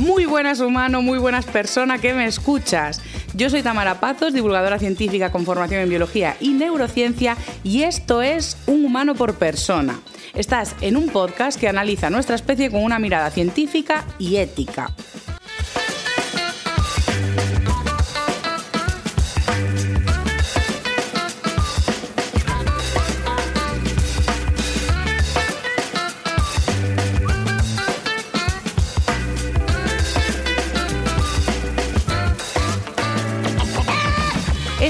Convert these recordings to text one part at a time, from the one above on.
Muy buenas humano, muy buenas persona que me escuchas. Yo soy Tamara Pazos, divulgadora científica con formación en biología y neurociencia y esto es Un humano por persona. Estás en un podcast que analiza nuestra especie con una mirada científica y ética.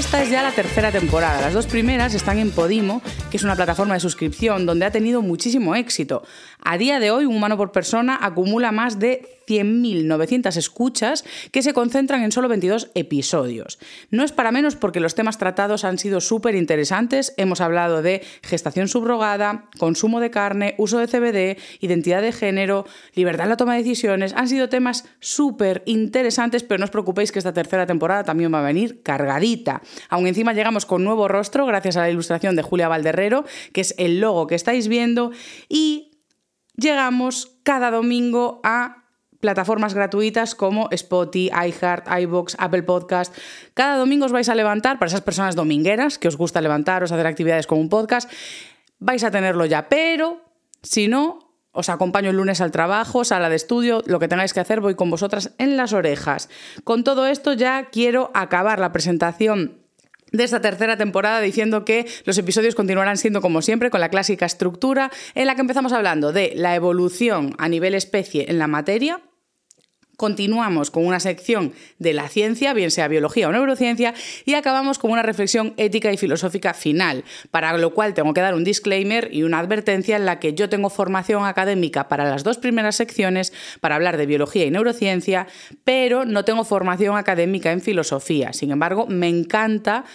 Esta es ya la tercera temporada. Las dos primeras están en Podimo, que es una plataforma de suscripción donde ha tenido muchísimo éxito. A día de hoy, un humano por persona acumula más de 100.900 escuchas que se concentran en solo 22 episodios. No es para menos porque los temas tratados han sido súper interesantes. Hemos hablado de gestación subrogada, consumo de carne, uso de CBD, identidad de género, libertad en la toma de decisiones. Han sido temas súper interesantes, pero no os preocupéis que esta tercera temporada también va a venir cargadita. Aún encima llegamos con nuevo rostro gracias a la ilustración de Julia Valderrero, que es el logo que estáis viendo, y llegamos cada domingo a plataformas gratuitas como Spotify, iHeart, iBox, Apple Podcast. Cada domingo os vais a levantar, para esas personas domingueras que os gusta levantaros, hacer actividades con un podcast, vais a tenerlo ya. Pero si no, os acompaño el lunes al trabajo, sala de estudio, lo que tengáis que hacer, voy con vosotras en las orejas. Con todo esto ya quiero acabar la presentación de esta tercera temporada diciendo que los episodios continuarán siendo como siempre con la clásica estructura en la que empezamos hablando de la evolución a nivel especie en la materia, continuamos con una sección de la ciencia, bien sea biología o neurociencia, y acabamos con una reflexión ética y filosófica final, para lo cual tengo que dar un disclaimer y una advertencia en la que yo tengo formación académica para las dos primeras secciones, para hablar de biología y neurociencia, pero no tengo formación académica en filosofía. Sin embargo, me encanta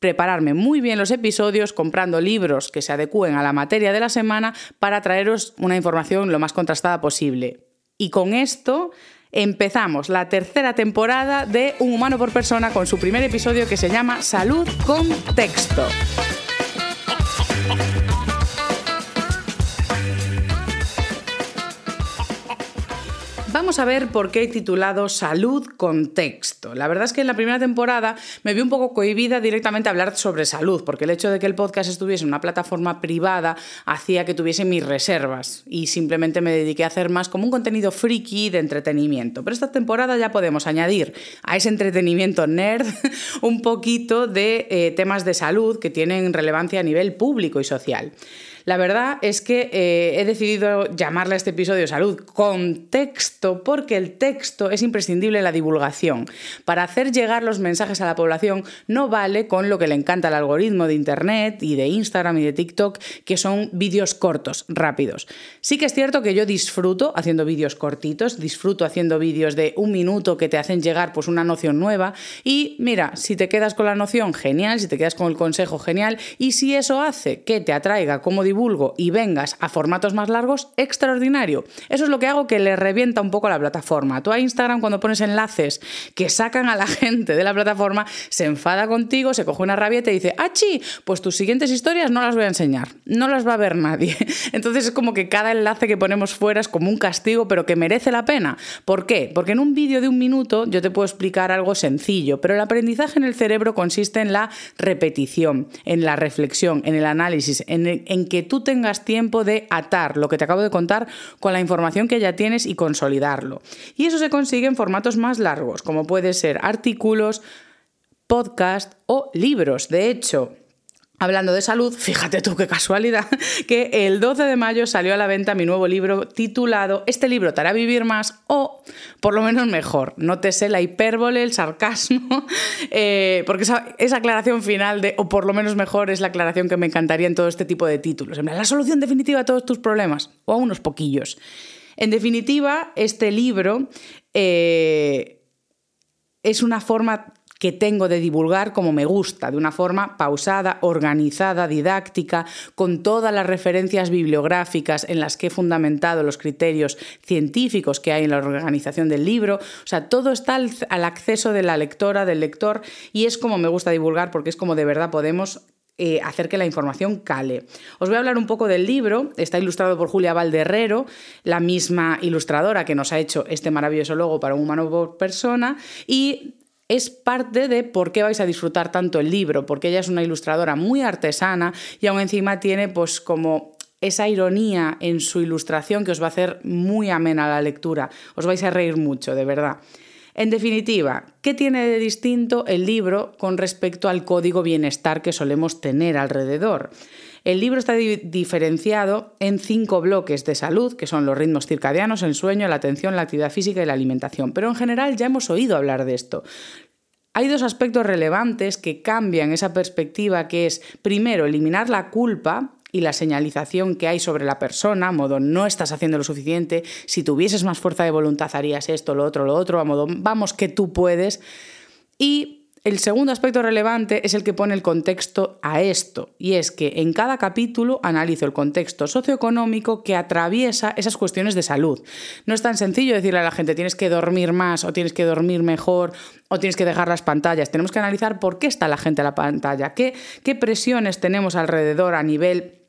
prepararme muy bien los episodios comprando libros que se adecúen a la materia de la semana para traeros una información lo más contrastada posible. Y con esto empezamos la tercera temporada de Un humano por persona con su primer episodio que se llama Salud con texto. Vamos a ver por qué he titulado Salud con texto. La verdad es que en la primera temporada me vi un poco cohibida directamente a hablar sobre salud, porque el hecho de que el podcast estuviese en una plataforma privada hacía que tuviese mis reservas y simplemente me dediqué a hacer más como un contenido friki de entretenimiento. Pero esta temporada ya podemos añadir a ese entretenimiento nerd un poquito de eh, temas de salud que tienen relevancia a nivel público y social. La verdad es que eh, he decidido llamarle a este episodio Salud con texto porque el texto es imprescindible en la divulgación. Para hacer llegar los mensajes a la población no vale con lo que le encanta al algoritmo de Internet y de Instagram y de TikTok, que son vídeos cortos, rápidos. Sí que es cierto que yo disfruto haciendo vídeos cortitos, disfruto haciendo vídeos de un minuto que te hacen llegar pues una noción nueva y mira, si te quedas con la noción, genial, si te quedas con el consejo, genial, y si eso hace que te atraiga como divulgo y vengas a formatos más largos, extraordinario. Eso es lo que hago que le revienta un poco la plataforma. Tú a Instagram cuando pones enlaces que sacan a la gente de la plataforma, se enfada contigo, se coge una rabia y te dice, ¡achi! Pues tus siguientes historias no las voy a enseñar, no las va a ver nadie. Entonces es como que cada enlace que ponemos fuera es como un castigo, pero que merece la pena. ¿Por qué? Porque en un vídeo de un minuto yo te puedo explicar algo sencillo, pero el aprendizaje en el cerebro consiste en la repetición, en la reflexión, en el análisis, en, en que tú tengas tiempo de atar lo que te acabo de contar con la información que ya tienes y consolidarlo. Y eso se consigue en formatos más largos, como puede ser artículos, podcast o libros. De hecho, Hablando de salud, fíjate tú qué casualidad, que el 12 de mayo salió a la venta mi nuevo libro titulado Este libro te hará vivir más o por lo menos mejor. Nótese la hipérbole, el sarcasmo, eh, porque esa, aclaración final de o por lo menos mejor es la aclaración que me encantaría en todo este tipo de títulos. En la solución definitiva a todos tus problemas o a unos poquillos. En definitiva, este libro eh, es una forma que tengo de divulgar como me gusta, de una forma pausada, organizada, didáctica, con todas las referencias bibliográficas en las que he fundamentado los criterios científicos que hay en la organización del libro. O sea, todo está al, acceso de la lectora, del lector, y es como me gusta divulgar porque es como de verdad podemos eh, hacer que la información cale. Os voy a hablar un poco del libro. Está ilustrado por Julia Valderrero, la misma ilustradora que nos ha hecho este maravilloso logo para un humano por persona. Y es parte de por qué vais a disfrutar tanto el libro, porque ella es una ilustradora muy artesana y aún encima tiene pues como esa ironía en su ilustración que os va a hacer muy amena la lectura. Os vais a reír mucho, de verdad. En definitiva, ¿qué tiene de distinto el libro con respecto al código bienestar que solemos tener alrededor? El libro está diferenciado en cinco bloques de salud, que son los ritmos circadianos, el sueño, la atención, la actividad física y la alimentación. Pero en general ya hemos oído hablar de esto. Hay dos aspectos relevantes que cambian esa perspectiva, que es, primero, eliminar la culpa y la señalización que hay sobre la persona, a modo no estás haciendo lo suficiente, si tuvieses más fuerza de voluntad harías esto, lo otro, lo otro, a modo vamos que tú puedes. Y el segundo aspecto relevante es el que pone el contexto a esto, y es que en cada capítulo analizo el contexto socioeconómico que atraviesa esas cuestiones de salud. No es tan sencillo decirle a la gente tienes que dormir más o tienes que dormir mejor o tienes que dejar las pantallas. Tenemos que analizar por qué está la gente a la pantalla, qué, qué presiones tenemos alrededor a nivel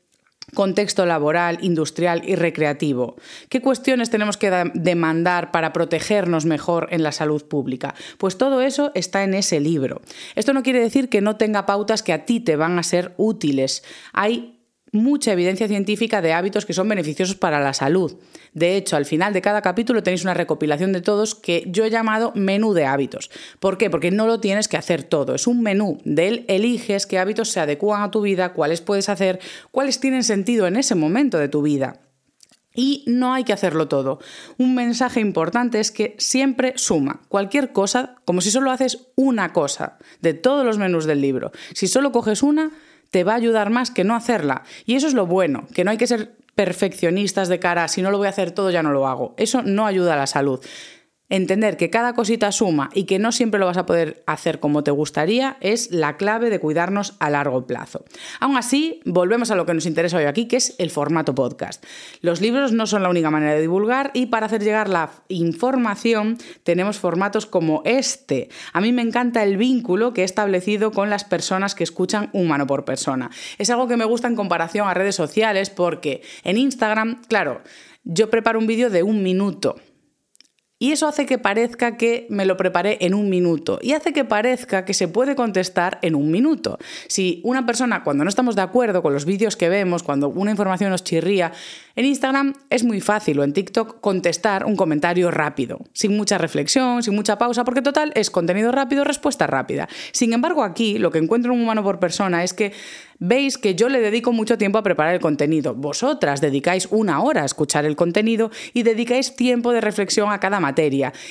contexto laboral, industrial y recreativo? ¿Qué cuestiones tenemos que demandar para protegernos mejor en la salud pública? Pues todo eso está en ese libro. Esto no quiere decir que no tenga pautas que a ti te van a ser útiles. Hay mucha evidencia científica de hábitos que son beneficiosos para la salud. De hecho, al final de cada capítulo tenéis una recopilación de todos que yo he llamado menú de hábitos. ¿Por qué? Porque no lo tienes que hacer todo. Es un menú de él eliges qué hábitos se adecuan a tu vida, cuáles puedes hacer, cuáles tienen sentido en ese momento de tu vida. Y no hay que hacerlo todo. Un mensaje importante es que siempre suma cualquier cosa como si solo haces una cosa de todos los menús del libro. Si solo coges una, te va a ayudar más que no hacerla. Y eso es lo bueno, que no hay que ser perfeccionistas de cara, si no lo voy a hacer todo ya no lo hago. Eso no ayuda a la salud. Entender que cada cosita suma y que no siempre lo vas a poder hacer como te gustaría es la clave de cuidarnos a largo plazo. Aún así, volvemos a lo que nos interesa hoy aquí, que es el formato podcast. Los libros no son la única manera de divulgar y para hacer llegar la información tenemos formatos como este. A mí me encanta el vínculo que he establecido con las personas que escuchan humano por persona. Es algo que me gusta en comparación a redes sociales porque en Instagram, claro, yo preparo un vídeo de un minuto y eso hace que parezca que me lo preparé en un minuto y hace que parezca que se puede contestar en un minuto. Si una persona, cuando no estamos de acuerdo con los vídeos que vemos, cuando una información nos chirría, en Instagram es muy fácil o en TikTok contestar un comentario rápido, sin mucha reflexión, sin mucha pausa, porque total es contenido rápido, respuesta rápida. Sin embargo, aquí lo que encuentro en un humano por persona es que veis que yo le dedico mucho tiempo a preparar el contenido. Vosotras dedicáis una hora a escuchar el contenido y dedicáis tiempo de reflexión a cada materia.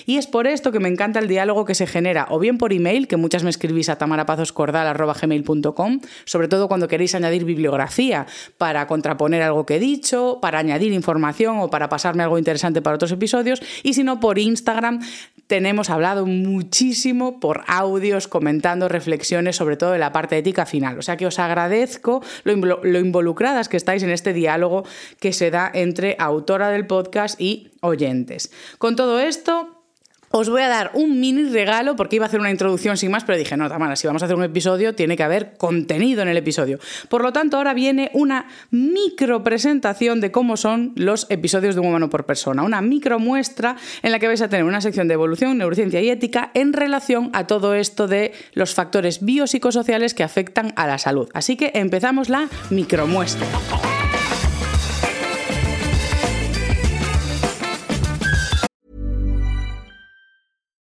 Y es por esto que me encanta el diálogo que se genera, o bien por email, que muchas me escribís a tamarapazoscordal.gmail.com, sobre todo cuando queréis añadir bibliografía para contraponer algo que he dicho, para añadir información o para pasarme algo interesante para otros episodios, y si no, por Instagram tenemos hablado muchísimo por audios, comentando reflexiones, sobre todo de la parte ética final. O sea que os agradezco lo, lo involucradas que estáis en este diálogo que se da entre autora del podcast y oyentes. Con todo esto, os voy a dar un mini regalo porque iba a hacer una introducción sin más, pero dije, no, Tamara, si vamos a hacer un episodio, tiene que haber contenido en el episodio. Por lo tanto, ahora viene una micro presentación de cómo son los episodios de un humano por persona, una micro muestra en la que vais a tener una sección de evolución, neurociencia y ética en relación a todo esto de los factores biopsicosociales que afectan a la salud. Así que empezamos la micromuestra.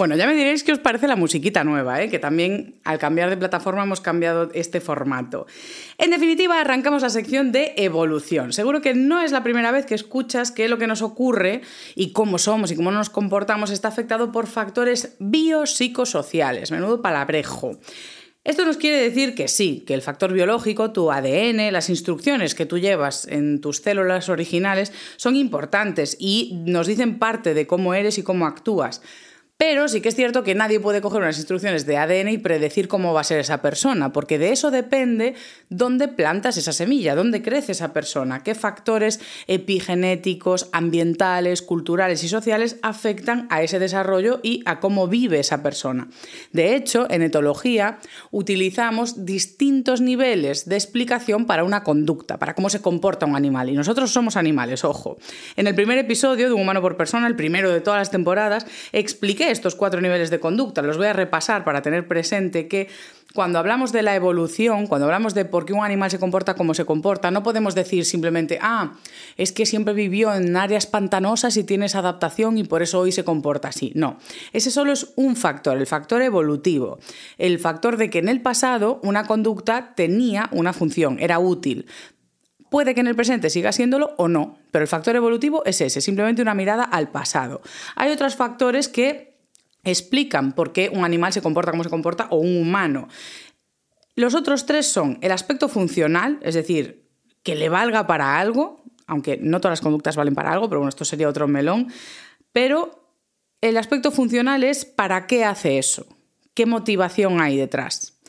Bueno, ya me diréis qué os parece la musiquita nueva, ¿eh? que también al cambiar de plataforma hemos cambiado este formato. En definitiva, arrancamos la sección de evolución. Seguro que no es la primera vez que escuchas que lo que nos ocurre y cómo somos y cómo nos comportamos está afectado por factores biopsicosociales. Menudo palabrejo. Esto nos quiere decir que sí, que el factor biológico, tu ADN, las instrucciones que tú llevas en tus células originales son importantes y nos dicen parte de cómo eres y cómo actúas. Pero sí que es cierto que nadie puede coger unas instrucciones de ADN y predecir cómo va a ser esa persona, porque de eso depende dónde plantas esa semilla, dónde crece esa persona, qué factores epigenéticos, ambientales, culturales y sociales afectan a ese desarrollo y a cómo vive esa persona. De hecho, en etología utilizamos distintos niveles de explicación para una conducta, para cómo se comporta un animal. Y nosotros somos animales, ojo. En el primer episodio de Un humano por persona, el primero de todas las temporadas, expliqué estos cuatro niveles de conducta. Los voy a repasar para tener presente que cuando hablamos de la evolución, cuando hablamos de por qué un animal se comporta como se comporta, no podemos decir simplemente, ah, es que siempre vivió en áreas pantanosas y tiene esa adaptación y por eso hoy se comporta así. No, ese solo es un factor, el factor evolutivo, el factor de que en el pasado una conducta tenía una función, era útil. Puede que en el presente siga siéndolo o no, pero el factor evolutivo es ese, simplemente una mirada al pasado. Hay otros factores que explican por qué un animal se comporta como se comporta o un humano. Los otros tres son el aspecto funcional, es decir, que le valga para algo, aunque no todas las conductas valen para algo, pero bueno, esto sería otro melón, pero el aspecto funcional es para qué hace eso, qué motivación hay detrás.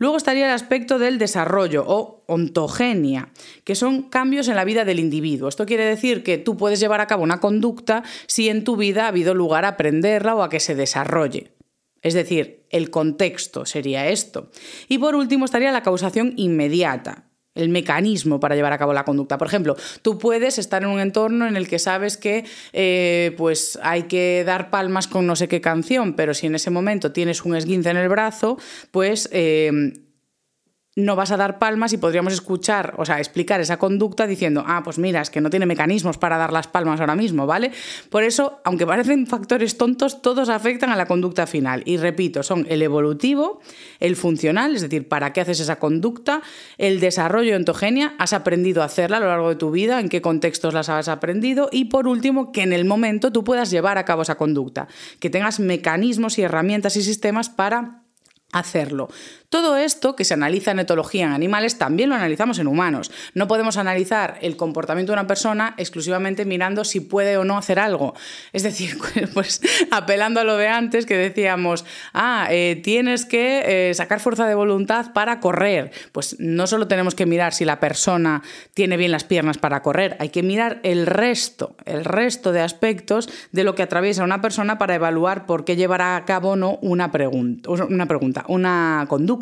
Luego estaría el aspecto del desarrollo o ontogenia, que son cambios en la vida del individuo. Esto quiere decir que tú puedes llevar a cabo una conducta si en tu vida ha habido lugar a aprenderla o a que se desarrolle. Es decir, el contexto sería esto. Y por último estaría la causación inmediata, el mecanismo para llevar a cabo la conducta. Por ejemplo, tú puedes estar en un entorno en el que sabes que eh, pues hay que dar palmas con no sé qué canción, pero si en ese momento tienes un esguince en el brazo, pues eh, no vas a dar palmas y podríamos escuchar, o sea, explicar esa conducta diciendo, ah, pues mira, es que no tiene mecanismos para dar las palmas ahora mismo, ¿vale? Por eso, aunque parecen factores tontos, todos afectan a la conducta final. Y repito, son el evolutivo, el funcional, es decir, para qué haces esa conducta, el desarrollo ontogenia, has aprendido a hacerla a lo largo de tu vida, en qué contextos las has aprendido, y por último, que en el momento tú puedas llevar a cabo esa conducta, que tengas mecanismos y herramientas y sistemas para hacerlo. Todo esto que se analiza en etología en animales también lo analizamos en humanos. No podemos analizar el comportamiento de una persona exclusivamente mirando si puede o no hacer algo. Es decir, pues apelando a lo de antes que decíamos, ah, eh, tienes que eh, sacar fuerza de voluntad para correr. Pues no solo tenemos que mirar si la persona tiene bien las piernas para correr, hay que mirar el resto, el resto de aspectos de lo que atraviesa una persona para evaluar por qué llevará a cabo o no una pregunta, una pregunta, una conducta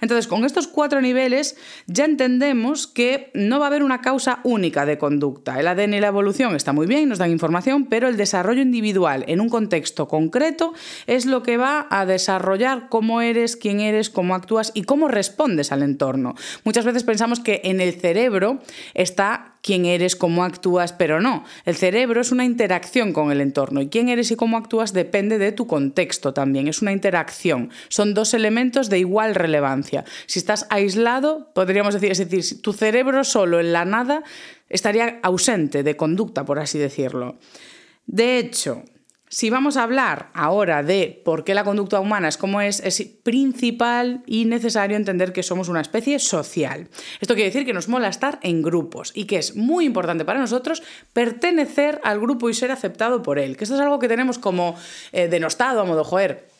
entonces, con estos cuatro niveles ya entendemos que no va a haber una causa única de conducta. El ADN y la evolución está muy bien, nos dan información, pero el desarrollo individual en un contexto concreto es lo que va a desarrollar cómo eres, quién eres, cómo actúas y cómo respondes al entorno. Muchas veces pensamos que en el cerebro está quién eres, cómo actúas, pero no. El cerebro es una interacción con el entorno y quién eres y cómo actúas depende de tu contexto también. Es una interacción. Son dos elementos de igual relevancia. Si estás aislado, podríamos decir, es decir, tu cerebro solo en la nada estaría ausente de conducta, por así decirlo. De hecho, si vamos a hablar ahora de por qué la conducta humana es como es, es principal y necesario entender que somos una especie social. Esto quiere decir que nos mola estar en grupos y que es muy importante para nosotros pertenecer al grupo y ser aceptado por él. Que esto es algo que tenemos como eh, denostado a modo joder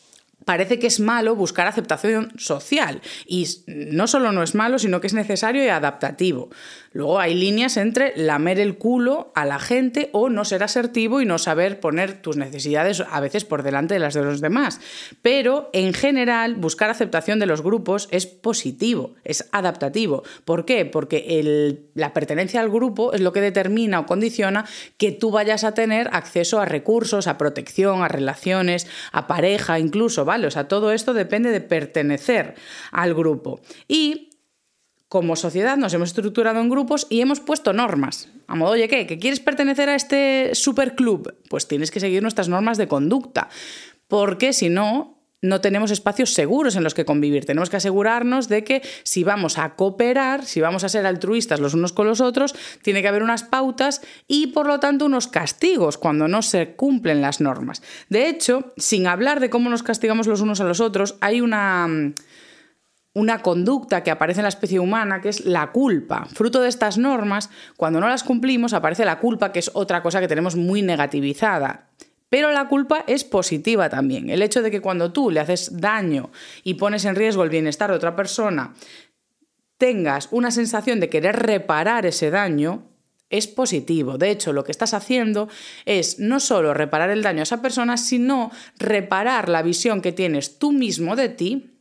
parece que es malo buscar aceptación social. Y no solo no es malo, sino que es necesario y adaptativo. Luego hay líneas entre lamer el culo a la gente o no ser asertivo y no saber poner tus necesidades a veces por delante de las de los demás. Pero en general, buscar aceptación de los grupos es positivo, es adaptativo. ¿Por qué? Porque la pertenencia al grupo es lo que determina o condiciona que tú vayas a tener acceso a recursos, a protección, a relaciones, a pareja incluso, O sea, todo esto depende de pertenecer al grupo. Y como sociedad nos hemos estructurado en grupos y hemos puesto normas. A modo, oye, ¿qué? ¿Que quieres pertenecer a este superclub? Pues tienes que seguir nuestras normas de conducta. Porque si no, no tenemos espacios seguros en los que convivir. Tenemos que asegurarnos de que si vamos a cooperar, si vamos a ser altruistas los unos con los otros, tiene que haber unas pautas y por lo tanto unos castigos cuando no se cumplen las normas. De hecho, sin hablar de cómo nos castigamos los unos a los otros, hay una una conducta que aparece en la especie humana, que es la culpa. Fruto de estas normas, cuando no las cumplimos, aparece la culpa, que es otra cosa que tenemos muy negativizada. Pero la culpa es positiva también. El hecho de que cuando tú le haces daño y pones en riesgo el bienestar de otra persona, tengas una sensación de querer reparar ese daño, es positivo. De hecho, lo que estás haciendo es no solo reparar el daño a esa persona, sino reparar la visión que tienes tú mismo de ti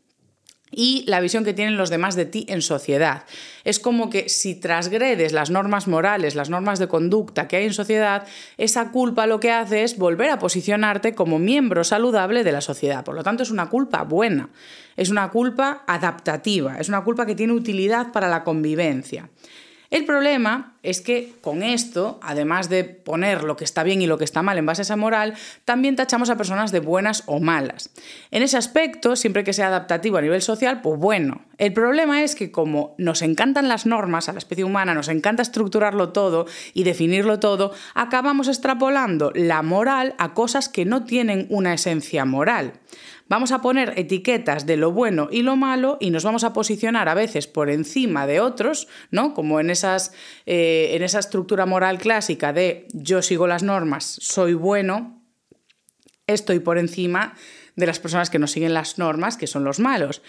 y la visión que tienen los demás de ti en sociedad. Es como que si transgredes las normas morales, las normas de conducta que hay en sociedad, esa culpa lo que hace es volver a posicionarte como miembro saludable de la sociedad. Por lo tanto, es una culpa buena, es una culpa adaptativa, es una culpa que tiene utilidad para la convivencia. El problema es que con esto, además de poner lo que está bien y lo que está mal en base a esa moral, también tachamos a personas de buenas o malas. En ese aspecto, siempre que sea adaptativo a nivel social, pues bueno. El problema es que como nos encantan las normas a la especie humana, nos encanta estructurarlo todo y definirlo todo, acabamos extrapolando la moral a cosas que no tienen una esencia moral. Vamos a poner etiquetas de lo bueno y lo malo y nos vamos a posicionar a veces por encima de otros, ¿no? Como en, esas, eh, en esa estructura moral clásica de yo sigo las normas, soy bueno, estoy por encima de las personas que no siguen las normas, que son los malos.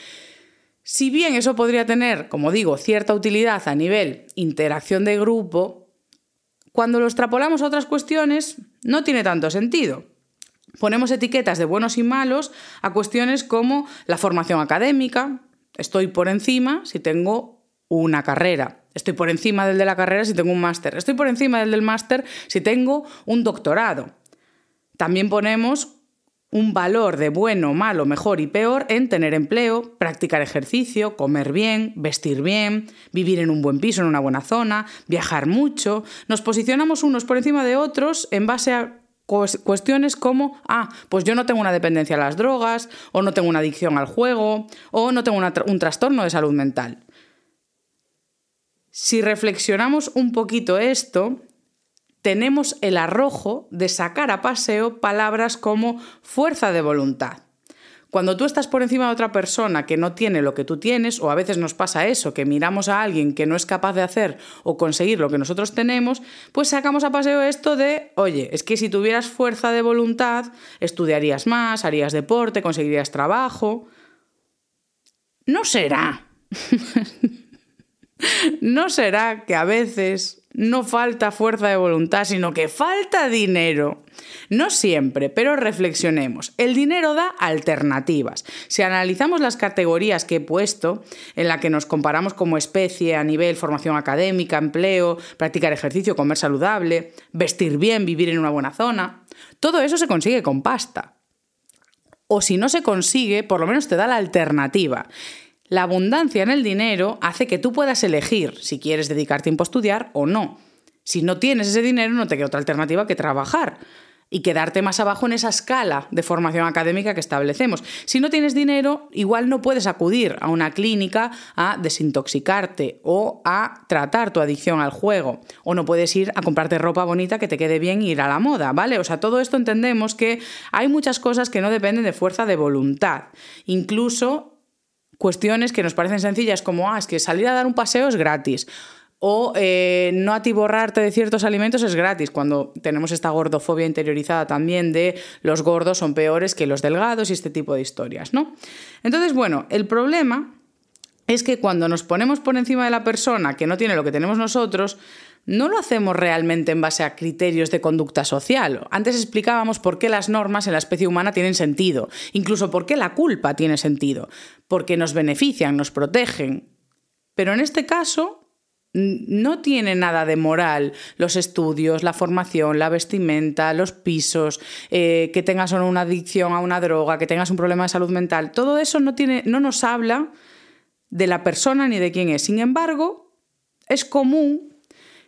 Si bien eso podría tener, como digo, cierta utilidad a nivel interacción de grupo, cuando lo extrapolamos a otras cuestiones no tiene tanto sentido. Ponemos etiquetas de buenos y malos a cuestiones como la formación académica, estoy por encima si tengo una carrera, estoy por encima del de la carrera si tengo un máster, estoy por encima del del máster si tengo un doctorado. También ponemos un valor de bueno, malo, mejor y peor en tener empleo, practicar ejercicio, comer bien, vestir bien, vivir en un buen piso, en una buena zona, viajar mucho. Nos posicionamos unos por encima de otros en base a cuestiones como, ah, pues yo no tengo una dependencia a las drogas, o no tengo una adicción al juego, o no tengo un trastorno de salud mental. Si reflexionamos un poquito esto, tenemos el arrojo de sacar a paseo palabras como fuerza de voluntad. Cuando tú estás por encima de otra persona que no tiene lo que tú tienes, o a veces nos pasa eso, que miramos a alguien que no es capaz de hacer o conseguir lo que nosotros tenemos, pues sacamos a paseo esto de, oye, es que si tuvieras fuerza de voluntad, estudiarías más, harías deporte, conseguirías trabajo. No será. no será que a veces no falta fuerza de voluntad, sino que falta dinero. No siempre, pero reflexionemos. El dinero da alternativas. Si analizamos las categorías que he puesto, en la que nos comparamos como especie a nivel formación académica, empleo, practicar ejercicio, comer saludable, vestir bien, vivir en una buena zona, todo eso se consigue con pasta. O si no se consigue, por lo menos te da la alternativa. La abundancia en el dinero hace que tú puedas elegir si quieres dedicar tiempo a estudiar o no. Si no tienes ese dinero, no te queda otra alternativa que trabajar y quedarte más abajo en esa escala de formación académica que establecemos. Si no tienes dinero, igual no puedes acudir a una clínica a desintoxicarte o a tratar tu adicción al juego, o no puedes ir a comprarte ropa bonita que te quede bien e ir a la moda, ¿vale? O sea, todo esto entendemos que hay muchas cosas que no dependen de fuerza de voluntad. Incluso cuestiones que nos parecen sencillas como, ah, es que salir a dar un paseo es gratis o eh, no atiborrarte de ciertos alimentos es gratis, cuando tenemos esta gordofobia interiorizada también de los gordos son peores que los delgados y este tipo de historias, ¿no? Entonces, bueno, el problema es que cuando nos ponemos por encima de la persona que no tiene lo que tenemos nosotros, no lo hacemos realmente en base a criterios de conducta social. Antes explicábamos por qué las normas en la especie humana tienen sentido, incluso por qué la culpa tiene sentido, porque nos benefician, nos protegen. Pero en este caso, no tiene nada de moral los estudios, la formación, la vestimenta, los pisos, eh, que tengas una adicción a una droga, que tengas un problema de salud mental. Todo eso no, tiene, no nos habla de la persona ni de quién es. Sin embargo, es común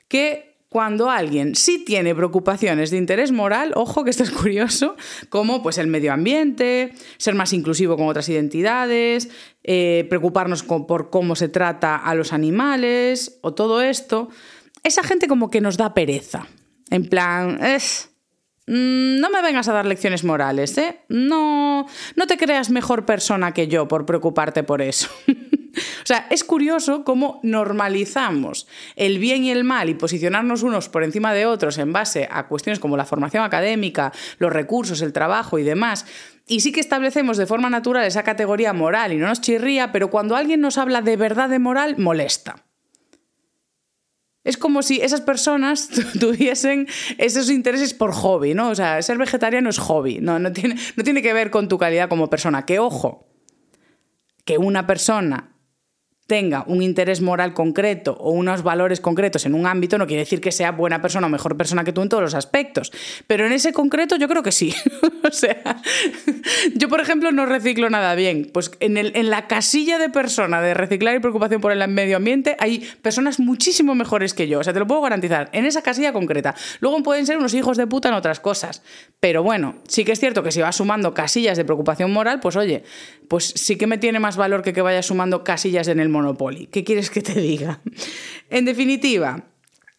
que cuando alguien sí tiene preocupaciones de interés moral, ojo que esto es curioso, como pues el medio ambiente, ser más inclusivo con otras identidades, eh, preocuparnos por cómo se trata a los animales o todo esto, esa gente como que nos da pereza. En plan, es... Mm, no me vengas a dar lecciones morales, ¿eh? No, no te creas mejor persona que yo por preocuparte por eso. O sea, es curioso cómo normalizamos el bien y el mal y posicionarnos unos por encima de otros en base a cuestiones como la formación académica, los recursos, el trabajo y demás. Y sí que establecemos de forma natural esa categoría moral y no nos chirría, pero cuando alguien nos habla de verdad de moral, molesta. Es como si esas personas tuviesen esos intereses por hobby, ¿no? O sea, ser vegetariano es hobby, no, tiene, tiene que ver con tu calidad como persona. Que ojo, que una persona tenga un interés moral concreto o unos valores concretos en un ámbito no quiere decir que sea buena persona o mejor persona que tú en todos los aspectos. Pero en ese concreto yo creo que sí. o sea, yo por ejemplo no reciclo nada bien. Pues en, el, en la casilla de persona de reciclar y preocupación por el medio ambiente hay personas muchísimo mejores que yo. O sea, te lo puedo garantizar. En esa casilla concreta. Luego pueden ser unos hijos de puta en otras cosas. Pero bueno, sí que es cierto que si vas sumando casillas de preocupación moral, pues oye, pues sí que me tiene más valor que que vayas sumando casillas en el Monopoly. ¿Qué quieres que te diga? En definitiva,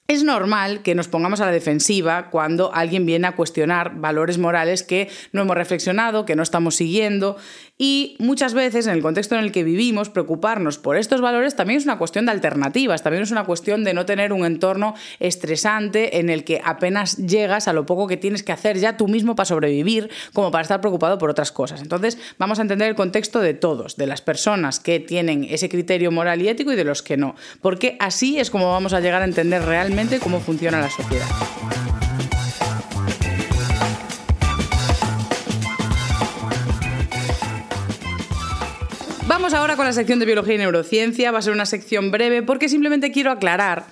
es normal que nos pongamos a la defensiva cuando alguien viene a cuestionar valores morales que no hemos reflexionado, que no estamos siguiendo y muchas veces en el contexto en el que vivimos preocuparnos por estos valores también es una cuestión de alternativas, también es una cuestión de no tener un entorno estresante en el que apenas llegas a lo poco que tienes que hacer ya tú mismo para sobrevivir como para estar preocupado por otras cosas. Entonces vamos a entender el contexto de todos, de las personas que tienen ese criterio moral y ético y de los que no, porque así es como vamos a llegar a entender realmente cómo funciona la sociedad. Vamos ahora con la sección de biología y neurociencia. Va a ser una sección breve porque simplemente quiero aclarar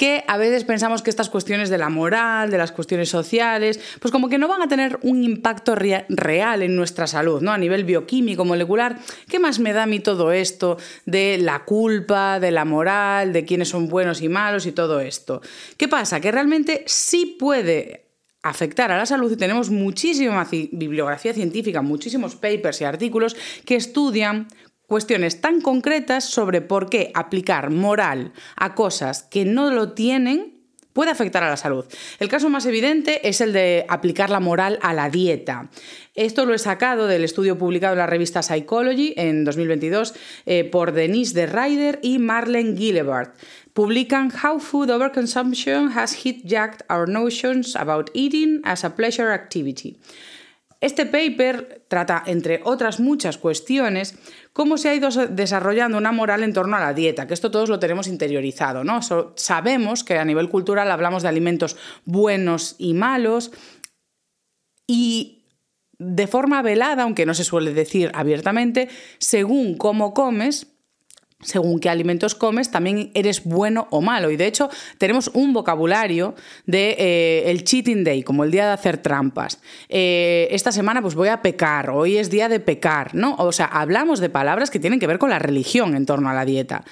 que a veces pensamos que estas cuestiones de la moral, de las cuestiones sociales, pues como que no van a tener un impacto real en nuestra salud, ¿no? A nivel bioquímico, molecular. ¿Qué más me da a mí todo esto de la culpa, de la moral, de quiénes son buenos y malos y todo esto? ¿Qué pasa? Que realmente sí puede afectar a la salud y tenemos muchísima bibliografía científica, muchísimos papers y artículos que estudian cuestiones tan concretas sobre por qué aplicar moral a cosas que no lo tienen puede afectar a la salud. El caso más evidente es el de aplicar la moral a la dieta. Esto lo he sacado del estudio publicado en la revista Psychology en 2022 eh, por Denise de Ryder y Marlene Gillebart. Publican How Food Overconsumption Has Hit-Jacked Our Notions About Eating as a Pleasure Activity. Este paper trata, entre otras muchas cuestiones, cómo se ha ido desarrollando una moral en torno a la dieta, que esto todos lo tenemos interiorizado, ¿no? sabemos que a nivel cultural hablamos de alimentos buenos y malos y de forma velada, aunque no se suele decir abiertamente, según cómo comes, según qué alimentos comes, también eres bueno o malo. Y de hecho, tenemos un vocabulario de eh, el cheating day, como el día de hacer trampas. Eh, esta semana, pues voy a pecar, hoy es día de pecar, ¿no? O sea, hablamos de palabras que tienen que ver con la religión en torno a la dieta.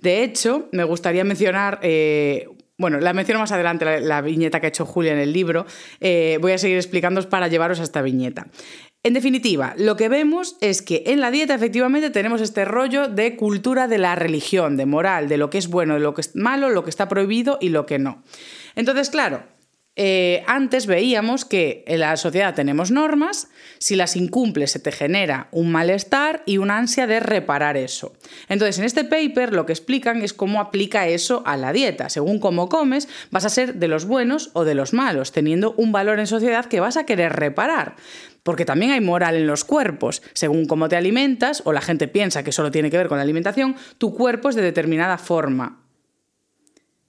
De hecho, me gustaría mencionar eh, bueno, la menciono más adelante, la, viñeta que ha hecho Julia en el libro. Voy a seguir explicándoos para llevaros a esta viñeta. En definitiva, lo que vemos es que en la dieta efectivamente tenemos este rollo de cultura de la religión, de moral, de lo que es bueno, de lo que es malo, lo que está prohibido y lo que no. Entonces, claro, eh, antes veíamos que en la sociedad tenemos normas, si las incumples se te genera un malestar y una ansia de reparar eso. Entonces, en este paper lo que explican es cómo aplica eso a la dieta. Según cómo comes, vas a ser de los buenos o de los malos, teniendo un valor en sociedad que vas a querer reparar. Porque también hay moral en los cuerpos. Según cómo te alimentas, o la gente piensa que solo tiene que ver con la alimentación, tu cuerpo es de determinada forma.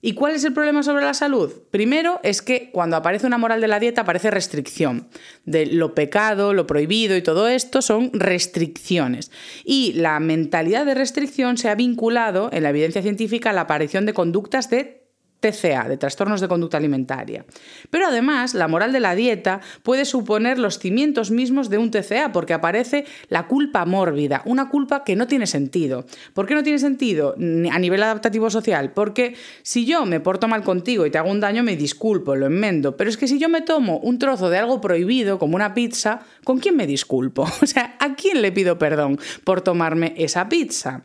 ¿Y cuál es el problema sobre la salud? Primero es que cuando aparece una moral de la dieta aparece restricción. De lo pecado, lo prohibido y todo esto son restricciones. Y la mentalidad de restricción se ha vinculado en la evidencia científica a la aparición de conductas de TCA, de trastornos de conducta alimentaria. Pero además, la moral de la dieta puede suponer los cimientos mismos de un TCA, porque aparece la culpa mórbida, una culpa que no tiene sentido. ¿Por qué no tiene sentido a nivel adaptativo social? Porque si yo me porto mal contigo y te hago un daño, me disculpo, lo enmendo. Pero es que si yo me tomo un trozo de algo prohibido, como una pizza, ¿con quién me disculpo? O sea, ¿a quién le pido perdón por tomarme esa pizza?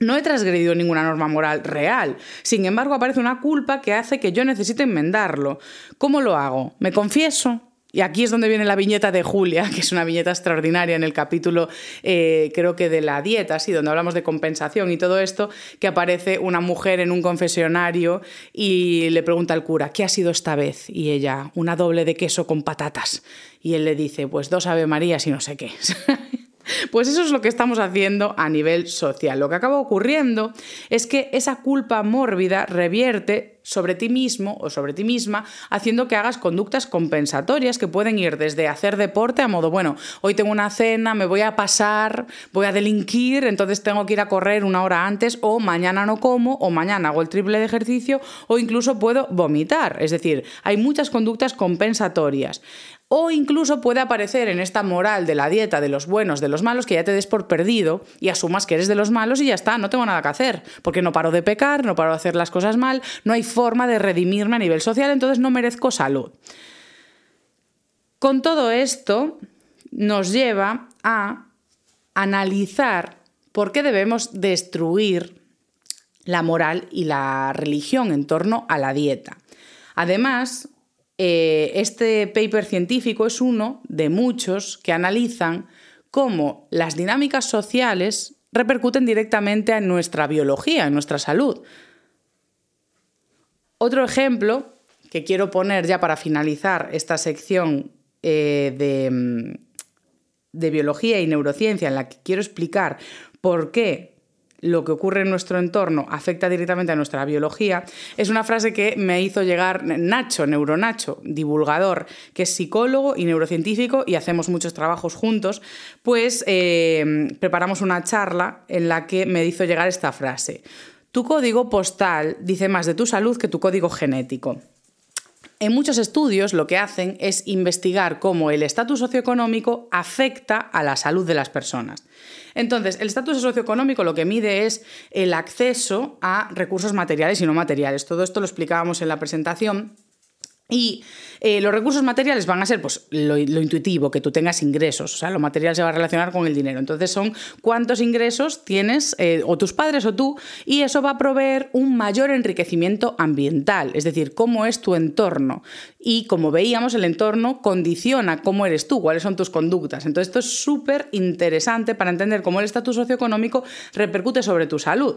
No he transgredido ninguna norma moral real. Sin embargo, aparece una culpa que hace que yo necesite enmendarlo. ¿Cómo lo hago? ¿Me confieso? Y aquí es donde viene la viñeta de Julia, que es una viñeta extraordinaria en el capítulo, eh, creo que de la dieta, sí, donde hablamos de compensación y todo esto, que aparece una mujer en un confesionario y le pregunta al cura, ¿qué ha sido esta vez? Y ella, una doble de queso con patatas. Y él le dice, pues dos Ave Marías y no sé qué. Pues eso es lo que estamos haciendo a nivel social. Lo que acaba ocurriendo es que esa culpa mórbida revierte sobre ti mismo o sobre ti misma, haciendo que hagas conductas compensatorias que pueden ir desde hacer deporte a modo, bueno, hoy tengo una cena, me voy a pasar, voy a delinquir, entonces tengo que ir a correr una hora antes, o mañana no como, o mañana hago el triple de ejercicio, o incluso puedo vomitar. Es decir, hay muchas conductas compensatorias. O incluso puede aparecer en esta moral de la dieta de los buenos, de los malos, que ya te des por perdido y asumas que eres de los malos y ya está, no tengo nada que hacer, porque no paro de pecar, no paro de hacer las cosas mal, no hay forma de redimirme a nivel social, entonces no merezco salud. Con todo esto nos lleva a analizar por qué debemos destruir la moral y la religión en torno a la dieta. Además, eh, este paper científico es uno de muchos que analizan cómo las dinámicas sociales repercuten directamente en nuestra biología, en nuestra salud. Otro ejemplo que quiero poner ya para finalizar esta sección eh, mm, de biología y neurociencia en la que quiero explicar por qué lo que ocurre en nuestro entorno afecta directamente a nuestra biología, es una frase que me hizo llegar Nacho, Neuronacho, divulgador, que es psicólogo y neurocientífico y hacemos muchos trabajos juntos, pues eh, preparamos una charla en la que me hizo llegar esta frase. Tu código postal dice más de tu salud que tu código genético. En muchos estudios lo que hacen es investigar cómo el estatus socioeconómico afecta a la salud de las personas. Entonces, el estatus socioeconómico lo que mide es el acceso a recursos materiales y no materiales. Todo esto lo explicábamos en la presentación. Y eh, los recursos materiales van a ser pues, lo, intuitivo, que tú tengas ingresos, o sea, lo material se va a relacionar con el dinero. Entonces son cuántos ingresos tienes eh, o tus padres o tú, y eso va a proveer un mayor enriquecimiento ambiental, es decir, cómo es tu entorno. Y como veíamos, el entorno condiciona cómo eres tú, cuáles son tus conductas. Entonces esto es súper interesante para entender cómo el estatus socioeconómico repercute sobre tu salud.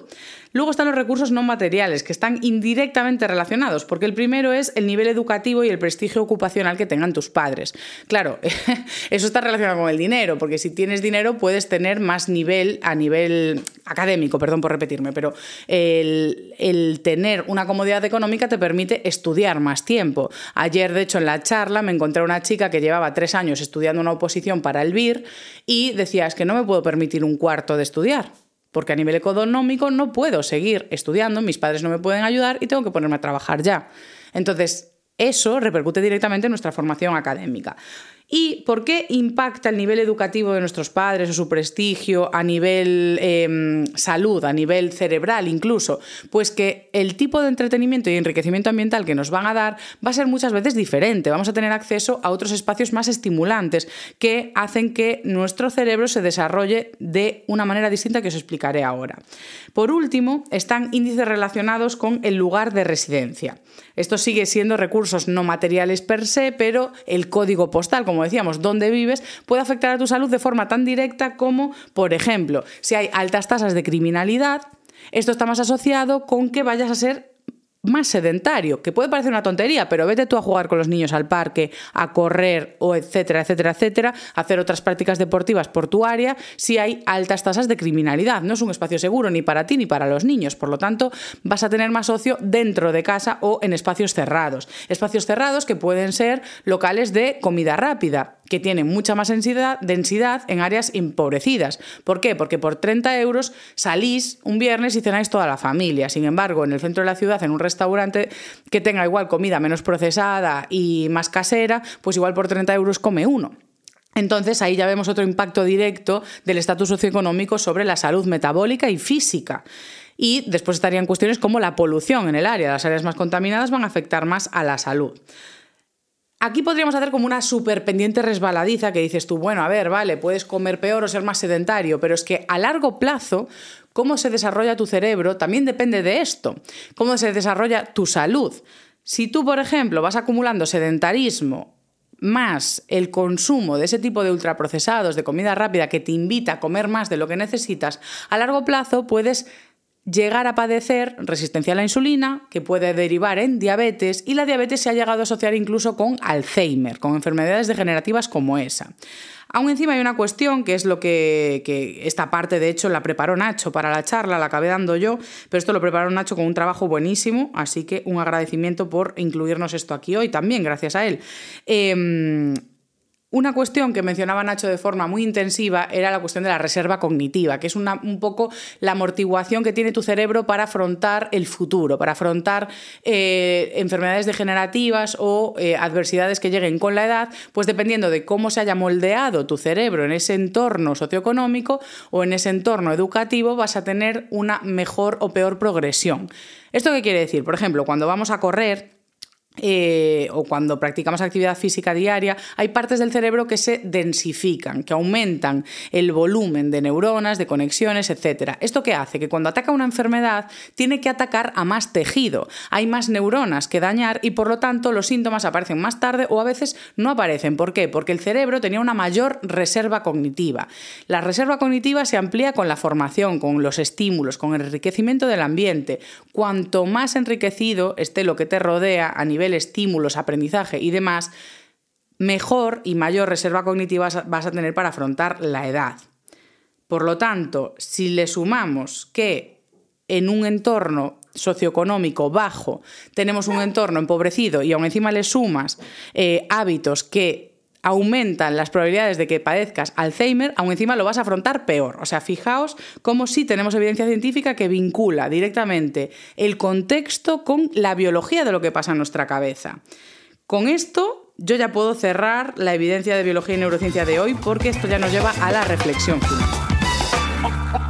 Luego están los recursos no materiales, que están indirectamente relacionados, porque el primero es el nivel educativo y el prestigio ocupacional que tengan tus padres. Claro, eso está relacionado con el dinero, porque si tienes dinero puedes tener más nivel a nivel académico, perdón por repetirme, pero el, el tener una comodidad económica te permite estudiar más tiempo. Ayer, de hecho, en la charla me encontré una chica que llevaba tres años estudiando una oposición para el BIR y decía, es que no me puedo permitir un cuarto de estudiar porque a nivel económico no puedo seguir estudiando, mis padres no me pueden ayudar y tengo que ponerme a trabajar ya. Entonces, eso repercute directamente en nuestra formación académica. ¿Y por qué impacta el nivel educativo de nuestros padres o su prestigio a nivel em, salud, a nivel cerebral incluso? Pues que el tipo de entretenimiento y enriquecimiento ambiental que nos van a dar va a ser muchas veces diferente. Vamos a tener acceso a otros espacios más estimulantes que hacen que nuestro cerebro se desarrolle de una manera distinta que os explicaré ahora. Por último, están índices relacionados con el lugar de residencia. Esto sigue siendo recursos no materiales per se, pero el código postal, como decíamos, donde vives, puede afectar a tu salud de forma tan directa como, por ejemplo, si hay altas tasas de criminalidad, esto está más asociado con que vayas a ser más sedentario, que puede parecer una tontería, pero vete tú a jugar con los niños al parque, a correr o etcétera, etcétera, etcétera, hacer otras prácticas deportivas por tu área si hay altas tasas de criminalidad. No es un espacio seguro ni para ti ni para los niños, por lo tanto vas a tener más ocio dentro de casa o en espacios cerrados. Espacios cerrados que pueden ser locales de comida rápida, que tienen mucha más densidad, densidad en áreas empobrecidas. ¿Por qué? Porque por 30 euros salís un viernes y cenáis toda la familia. Sin embargo, en el centro de la ciudad, en un restaurante que tenga igual comida menos procesada y más casera, pues igual por 30 euros come uno. Entonces ahí ya vemos otro impacto directo del estatus socioeconómico sobre la salud metabólica y física. Y después estarían cuestiones como la polución en el área. Las áreas más contaminadas van a afectar más a la salud. Aquí podríamos hacer como una super pendiente resbaladiza que dices tú, bueno, a ver, vale, puedes comer peor o ser más sedentario, pero es que a largo plazo, cómo se desarrolla tu cerebro también depende de esto, cómo se desarrolla tu salud. Si tú, por ejemplo, vas acumulando sedentarismo más el consumo de ese tipo de ultraprocesados, de comida rápida que te invita a comer más de lo que necesitas, a largo plazo puedes llegar a padecer resistencia a la insulina, que puede derivar en diabetes, y la diabetes se ha llegado a asociar incluso con Alzheimer, con enfermedades degenerativas como esa. Aún encima hay una cuestión que es lo que, que, esta parte, de hecho, la preparó Nacho para la charla, la acabé dando yo, pero esto lo preparó Nacho con un trabajo buenísimo, así que un agradecimiento por incluirnos esto aquí hoy también, gracias a él. Eh, una cuestión que mencionaba Nacho de forma muy intensiva era la cuestión de la reserva cognitiva, que es un poco la amortiguación que tiene tu cerebro para afrontar el futuro, para afrontar eh, enfermedades degenerativas o eh, adversidades que lleguen con la edad, pues dependiendo de cómo se haya moldeado tu cerebro en ese entorno socioeconómico o en ese entorno educativo, vas a tener una mejor o peor progresión. ¿Esto qué quiere decir? Por ejemplo, cuando vamos a correr, eh, o cuando practicamos actividad física diaria, hay partes del cerebro que se densifican, que aumentan el volumen de neuronas, de conexiones, etc. ¿Esto qué hace? Que cuando ataca una enfermedad tiene que atacar a más tejido. Hay más neuronas que dañar y por lo tanto los síntomas aparecen más tarde o a veces no aparecen. ¿Por qué? Porque el cerebro tenía una mayor reserva cognitiva. La reserva cognitiva se amplía con la formación, con los estímulos, con el enriquecimiento del ambiente. Cuanto más enriquecido esté lo que te rodea a nivel estímulos, aprendizaje y demás, mejor y mayor reserva cognitiva vas a tener para afrontar la edad. Por lo tanto, si le sumamos que en un entorno socioeconómico bajo tenemos un entorno empobrecido y aún encima le sumas eh, hábitos que aumentan las probabilidades de que padezcas Alzheimer, aún encima lo vas a afrontar peor. O sea, fijaos cómo sí tenemos evidencia científica que vincula directamente el contexto con la biología de lo que pasa en nuestra cabeza. Con esto yo ya puedo cerrar la evidencia de biología y neurociencia de hoy porque esto ya nos lleva a la reflexión final.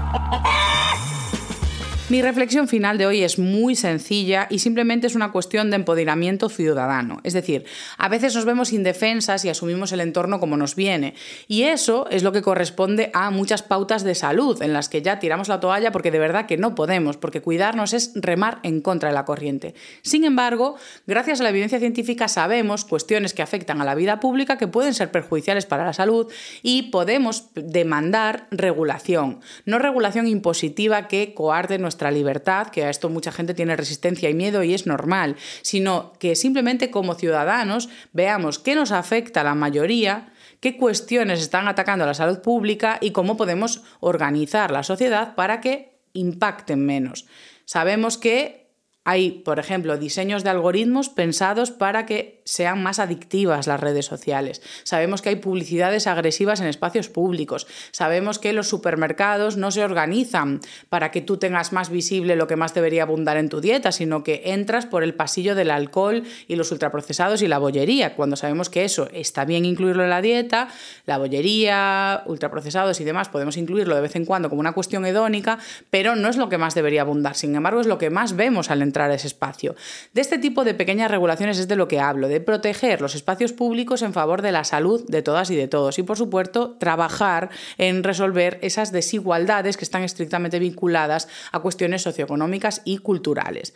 Mi reflexión final de hoy es muy sencilla y simplemente es una cuestión de empoderamiento ciudadano. Es decir, a veces nos vemos indefensas y asumimos el entorno como nos viene. Y eso es lo que corresponde a muchas pautas de salud en las que ya tiramos la toalla porque de verdad que no podemos, porque cuidarnos es remar en contra de la corriente. Sin embargo, gracias a la evidencia científica sabemos cuestiones que afectan a la vida pública que pueden ser perjudiciales para la salud y podemos demandar regulación. No regulación impositiva que coarde nuestra libertad, que a esto mucha gente tiene resistencia y miedo y es normal, sino que simplemente como ciudadanos veamos qué nos afecta a la mayoría, qué cuestiones están atacando a la salud pública y cómo podemos organizar la sociedad para que impacten menos. Sabemos que Hay, por ejemplo, diseños de algoritmos pensados para que sean más adictivas las redes sociales. Sabemos que hay publicidades agresivas en espacios públicos. Sabemos que los supermercados no se organizan para que tú tengas más visible lo que más debería abundar en tu dieta, sino que entras por el pasillo del alcohol y los ultraprocesados y la bollería, cuando sabemos que eso está bien incluirlo en la dieta, la bollería, ultraprocesados y demás, podemos incluirlo de vez en cuando como una cuestión hedónica, pero no es lo que más debería abundar. Sin embargo, es lo que más vemos al entrar ese espacio. De este tipo de pequeñas regulaciones es de lo que hablo, de proteger los espacios públicos en favor de la salud de todas y de todos y, por supuesto, trabajar en resolver esas desigualdades que están estrictamente vinculadas a cuestiones socioeconómicas y culturales.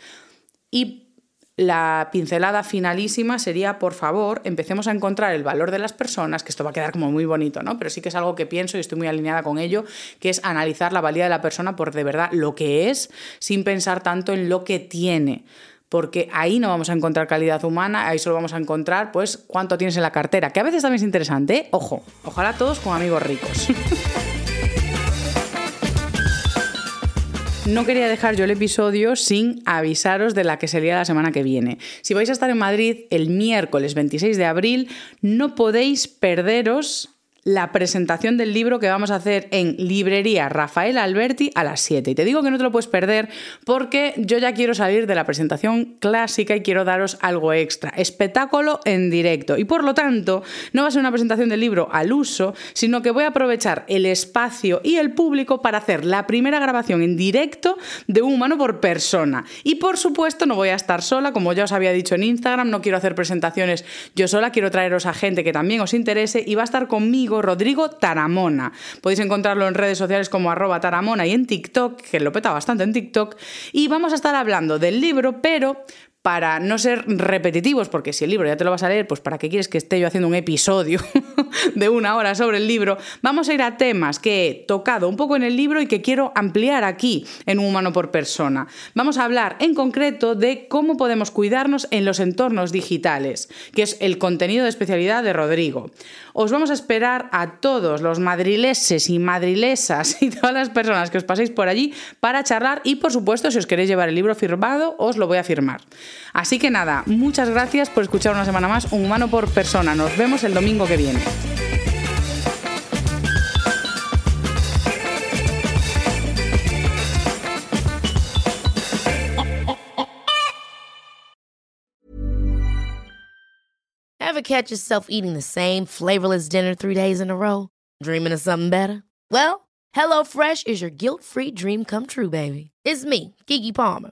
Y la pincelada finalísima sería, por favor, empecemos a encontrar el valor de las personas, que esto va a quedar como muy bonito, ¿no? Pero sí que es algo que pienso y estoy muy alineada con ello, que es analizar la valía de la persona por de verdad lo que es, sin pensar tanto en lo que tiene porque ahí no vamos a encontrar calidad humana, ahí solo vamos a encontrar pues cuánto tienes en la cartera, que a veces también es interesante, ¿eh? ojo, ojalá todos con amigos ricos. no quería dejar yo el episodio sin avisaros de la que sería la semana que viene. Si vais a estar en Madrid el miércoles 26 de abril, no podéis perderos la presentación del libro que vamos a hacer en Librería Rafael Alberti a las 7. Y te digo que no te lo puedes perder porque yo ya quiero salir de la presentación clásica y quiero daros algo extra. Espectáculo en directo. Y por lo tanto, no va a ser una presentación del libro al uso, sino que voy a aprovechar el espacio y el público para hacer la primera grabación en directo de un humano por persona. Y por supuesto, no voy a estar sola, como ya os había dicho en Instagram, no quiero hacer presentaciones yo sola, quiero traeros a gente que también os interese y va a estar conmigo Rodrigo Taramona. Podéis encontrarlo en redes sociales como arroba taramona y en TikTok, que lo peta bastante en TikTok. Y vamos a estar hablando del libro, pero para no ser repetitivos, porque si el libro ya te lo vas a leer, pues para qué quieres que esté yo haciendo un episodio de una hora sobre el libro, vamos a ir a temas que he tocado un poco en el libro y que quiero ampliar aquí en un humano por persona. Vamos a hablar en concreto de cómo podemos cuidarnos en los entornos digitales, que es el contenido de especialidad de Rodrigo. Os vamos a esperar a todos los madrileses y madrilesas y todas las personas que os paséis por allí para charlar y por supuesto si os queréis llevar el libro firmado os lo voy a firmar. Así que nada, muchas gracias por escuchar una semana más Un Humano por Persona. Nos vemos el domingo que viene. Ever catch yourself eating the same flavorless dinner three days in a row? Dreaming of something better? Well, HelloFresh is your guilt-free dream come true, baby. It's me, Kiki Palmer.